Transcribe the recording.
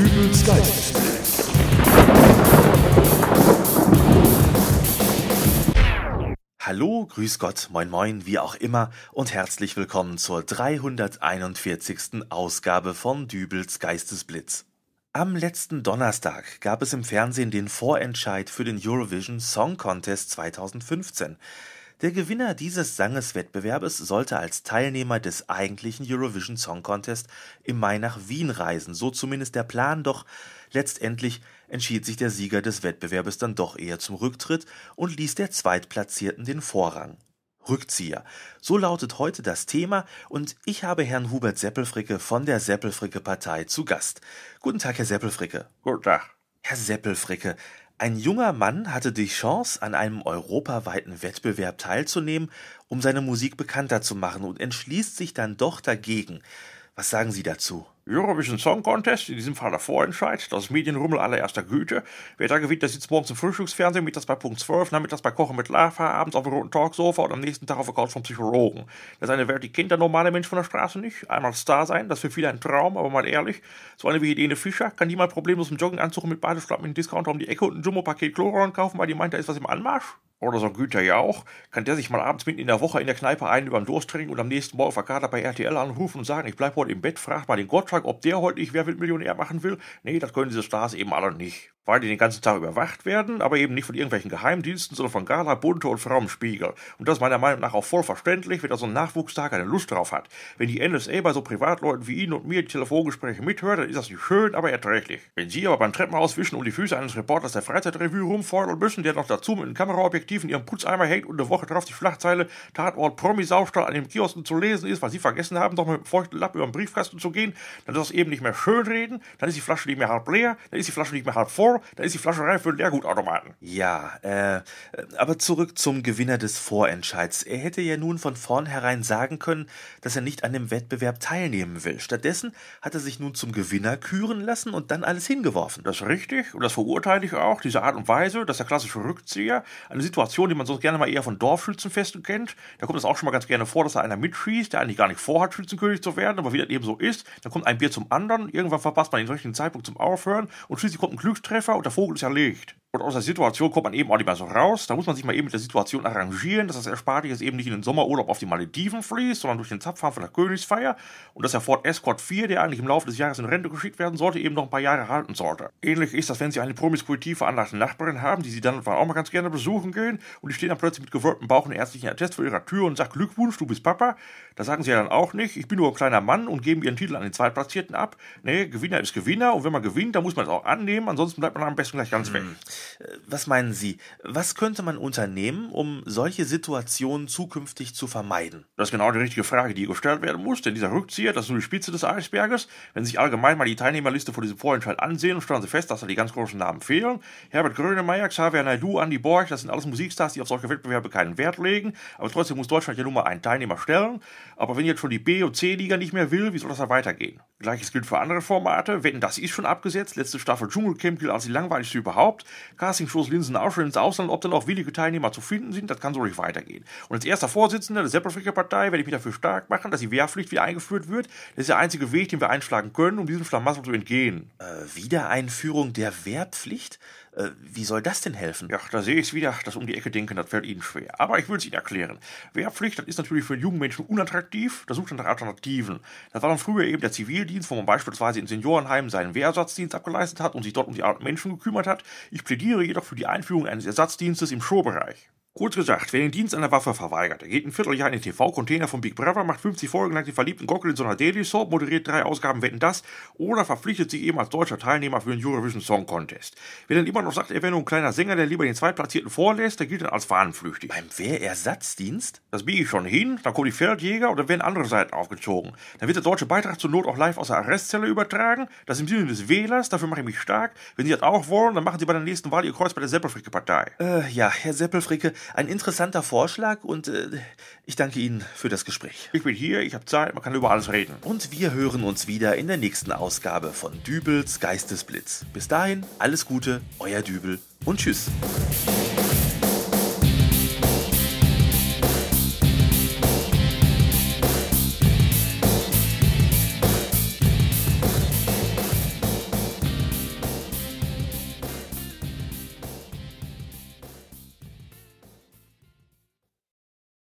Dübels Geistesblitz. Hallo, grüß Gott, moin moin, wie auch immer und herzlich willkommen zur 341. Ausgabe von Dübels Geistesblitz. Am letzten Donnerstag gab es im Fernsehen den Vorentscheid für den Eurovision Song Contest 2015. Der Gewinner dieses Sangeswettbewerbes sollte als Teilnehmer des eigentlichen Eurovision Song Contest im Mai nach Wien reisen, so zumindest der Plan, doch letztendlich entschied sich der Sieger des Wettbewerbes dann doch eher zum Rücktritt und ließ der Zweitplatzierten den Vorrang. Rückzieher. So lautet heute das Thema und ich habe Herrn Hubert Seppelfricke von der Seppelfricke Partei zu Gast. Guten Tag, Herr Seppelfricke. Guten Tag. Herr Seppelfricke, ein junger Mann hatte die Chance, an einem europaweiten Wettbewerb teilzunehmen, um seine Musik bekannter zu machen und entschließt sich dann doch dagegen. Was sagen Sie dazu? Eurovision Song Contest, in diesem Fall der Vorentscheid, das ist Medienrummel allererster Güte. Wer da gewinnt, der sitzt morgens im Frühstücksfernsehen, mittags bei Punkt 12, nachmittags bei Kochen mit Lava, abends auf dem roten Talksofa und am nächsten Tag auf der Couch vom Psychologen. Das ist eine Welt, die kennt der normale Mensch von der Straße nicht. Einmal Star sein, das ist für viele ein Traum, aber mal ehrlich, so eine wie Helene Fischer kann niemand problemlos im Jogginganzug mit Badeschlappen in den Discounter um die Ecke und ein Jumbo-Paket Chlorollen kaufen, weil die meint, da ist was im Anmarsch? Oder so ein Güter ja auch, kann der sich mal abends mitten in der Woche in der Kneipe einen über den Durst trinken und am nächsten Morgen auf der Kader bei RTL anrufen und sagen, ich bleib heute im Bett, frag mal den Gottschalk, ob der heute nicht Wer wird Millionär machen will? Nee, das können diese Stars eben alle nicht weil die den ganzen Tag überwacht werden, aber eben nicht von irgendwelchen Geheimdiensten, sondern von Gala, Bunte und Frauenspiegel. Und das ist meiner Meinung nach auch voll verständlich, wenn da so ein Nachwuchstag keine Lust drauf hat. Wenn die NSA bei so Privatleuten wie Ihnen und mir die Telefongespräche mithört, dann ist das nicht schön, aber erträglich. Wenn Sie aber beim Treppenhaus wischen um die Füße eines Reporters der Freizeitrevue rumfordern müssen, der noch dazu mit einem Kameraobjektiv in Ihrem Putzeimer hängt und eine Woche drauf die Schlagzeile Tatort Promi-Saustall an dem Kiosk zu lesen ist, weil Sie vergessen haben, doch mit einem feuchten Lapp über den Briefkasten zu gehen, dann ist das eben nicht mehr schönreden, dann ist die Flasche nicht mehr halb leer, dann ist die Flasche nicht mehr halb voll, dann ist die Flascherei für Leergutautomaten. Ja, äh, aber zurück zum Gewinner des Vorentscheids. Er hätte ja nun von vornherein sagen können, dass er nicht an dem Wettbewerb teilnehmen will. Stattdessen hat er sich nun zum Gewinner küren lassen und dann alles hingeworfen. Das ist richtig und das verurteile ich auch, diese Art und Weise, das ist der klassische Rückzieher. Eine Situation, die man sonst gerne mal eher von Dorfschützenfesten kennt. Da kommt es auch schon mal ganz gerne vor, dass da einer mitschießt, der eigentlich gar nicht vorhat, Schützenkönig zu werden, aber wie das eben so ist, dann kommt ein Bier zum anderen, irgendwann verpasst man den richtigen Zeitpunkt zum Aufhören und schließlich kommt ein Glückstreffer und der Vogel ist erlegt. Und aus der Situation kommt man eben auch nicht mehr so raus. Da muss man sich mal eben mit der Situation arrangieren, dass das Erspartes eben nicht in den Sommerurlaub auf die Malediven fließt, sondern durch den Zapfhahn von der Königsfeier und dass der Ford Escort 4, der eigentlich im Laufe des Jahres in Rente geschickt werden sollte, eben noch ein paar Jahre halten sollte. Ähnlich ist das, wenn Sie eine promiskuitiv veranlagte Nachbarin haben, die Sie dann auch mal ganz gerne besuchen gehen und die stehen dann plötzlich mit gewölbtem Bauch und ärztlichen Attest vor ihrer Tür und sagt Glückwunsch, du bist Papa. Da sagen Sie ja dann auch nicht, ich bin nur ein kleiner Mann und geben Ihren Titel an den Zweitplatzierten ab. Nee, Gewinner ist Gewinner und wenn man gewinnt, dann muss man es auch annehmen, ansonsten bleibt man am besten gleich ganz weg. Hm. Was meinen Sie, was könnte man unternehmen, um solche Situationen zukünftig zu vermeiden? Das ist genau die richtige Frage, die gestellt werden muss, denn dieser Rückzieher, das ist nur die Spitze des Eisberges. Wenn Sie sich allgemein mal die Teilnehmerliste vor diesem Vorentscheid ansehen, stellen Sie fest, dass da die ganz großen Namen fehlen. Herbert Grönemeyer, Xavier Naidoo, Andy Borch, das sind alles Musikstars, die auf solche Wettbewerbe keinen Wert legen, aber trotzdem muss Deutschland ja nun mal einen Teilnehmer stellen. Aber wenn jetzt schon die B- und C-Liga nicht mehr will, wie soll das da weitergehen? Gleiches gilt für andere Formate. Wetten, das ist schon abgesetzt. Letzte Staffel Dschungelcamp gilt als die langweiligste überhaupt. Castingshows Linsen auch ins Ausland. Ob dann auch willige Teilnehmer zu finden sind, das kann so nicht weitergehen. Und als erster Vorsitzender der Seppelfricker Partei werde ich mich dafür stark machen, dass die Wehrpflicht wieder eingeführt wird. Das ist der einzige Weg, den wir einschlagen können, um diesem Schlamassel zu entgehen. Äh, Wiedereinführung der Wehrpflicht? Äh, wie soll das denn helfen? Ja, da sehe ich wieder, das um die Ecke denken, das fällt Ihnen schwer. Aber ich will es Ihnen erklären. Wehrpflicht, das ist natürlich für jungen Menschen unattraktiv, da sucht man nach Alternativen. Das war dann früher eben der Zivildienst, wo man beispielsweise in Seniorenheimen seinen Wehrersatzdienst abgeleistet hat und sich dort um die alten Menschen gekümmert hat. Ich plädiere jedoch für die Einführung eines Ersatzdienstes im Showbereich. Kurz gesagt, wer den Dienst an der Waffe verweigert, der geht ein Vierteljahr in den TV-Container von Big Brother, macht 50 Folgen lang den verliebten Gockel in so einer Daily Soap, moderiert drei Ausgaben Wetten das oder verpflichtet sich eben als deutscher Teilnehmer für den Eurovision Song Contest. Wer dann immer noch sagt, er wäre nur ein kleiner Sänger, der lieber den Zweitplatzierten vorlässt, der gilt dann als fahnenflüchtig. Beim Wehrersatzdienst? Das biege ich schon hin, dann kommen die Feldjäger und dann werden andere Seiten aufgezogen. Dann wird der deutsche Beitrag zur Not auch live aus der Arrestzelle übertragen, das im Sinne des Wählers, dafür mache ich mich stark. Wenn Sie das auch wollen, dann machen Sie bei der nächsten Wahl Ihr Kreuz bei der Seppelfricke-Partei. Äh, ja, Herr Seppelfricke, ein interessanter Vorschlag und äh, ich danke Ihnen für das Gespräch. Ich bin hier, ich habe Zeit, man kann über alles reden. Und wir hören uns wieder in der nächsten Ausgabe von Dübels Geistesblitz. Bis dahin, alles Gute, euer Dübel und tschüss.